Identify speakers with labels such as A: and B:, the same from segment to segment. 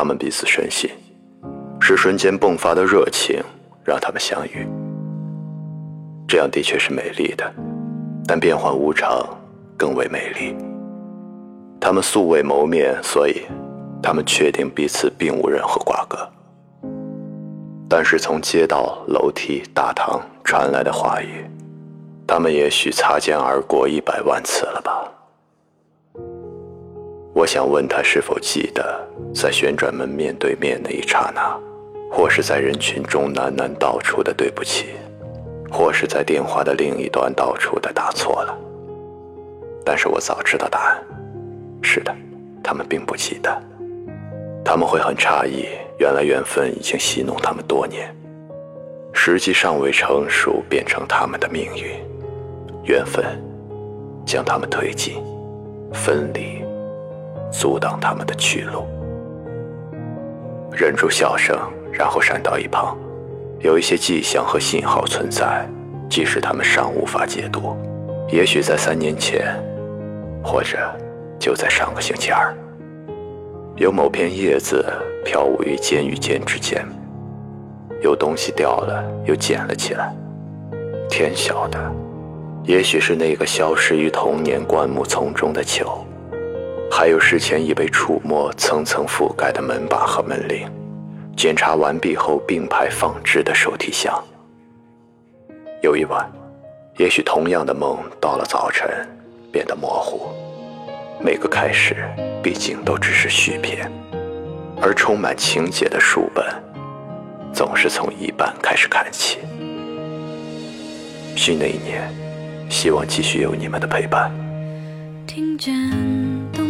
A: 他们彼此深信，是瞬间迸发的热情让他们相遇。这样的确是美丽的，但变幻无常更为美丽。他们素未谋面，所以他们确定彼此并无任何瓜葛。但是从街道、楼梯、大堂传来的话语，他们也许擦肩而过一百万次了吧。我想问他是否记得，在旋转门面对面那一刹那，或是在人群中喃喃道出的对不起，或是在电话的另一端道出的打错了。但是我早知道答案。是的，他们并不记得，他们会很诧异，原来缘分已经戏弄他们多年，时机尚未成熟，变成他们的命运，缘分将他们推进，分离，阻挡他们的去路。忍住笑声，然后闪到一旁，有一些迹象和信号存在，即使他们尚无法解读，也许在三年前，或者。就在上个星期二，有某片叶子飘舞于间与间之间，有东西掉了又捡了起来。天晓得，也许是那个消失于童年灌木丛中的球，还有事前已被触摸、层层覆盖的门把和门铃，检查完毕后并排放置的手提箱。有一晚，也许同样的梦到了早晨变得模糊。每个开始，毕竟都只是续篇，而充满情节的书本，总是从一半开始看起。新的一年，希望继续有你们的陪伴。
B: 听见冬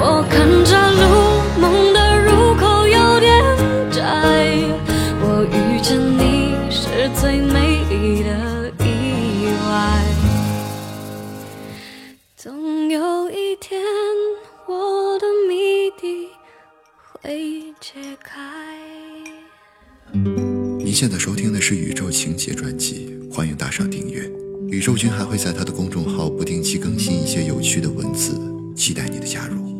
B: 总有一天，我的谜底会解开。
C: 您现在收听的是《宇宙情节》专辑，欢迎打赏订阅。宇宙君还会在他的公众号不定期更新一些有趣的文字，期待你的加入。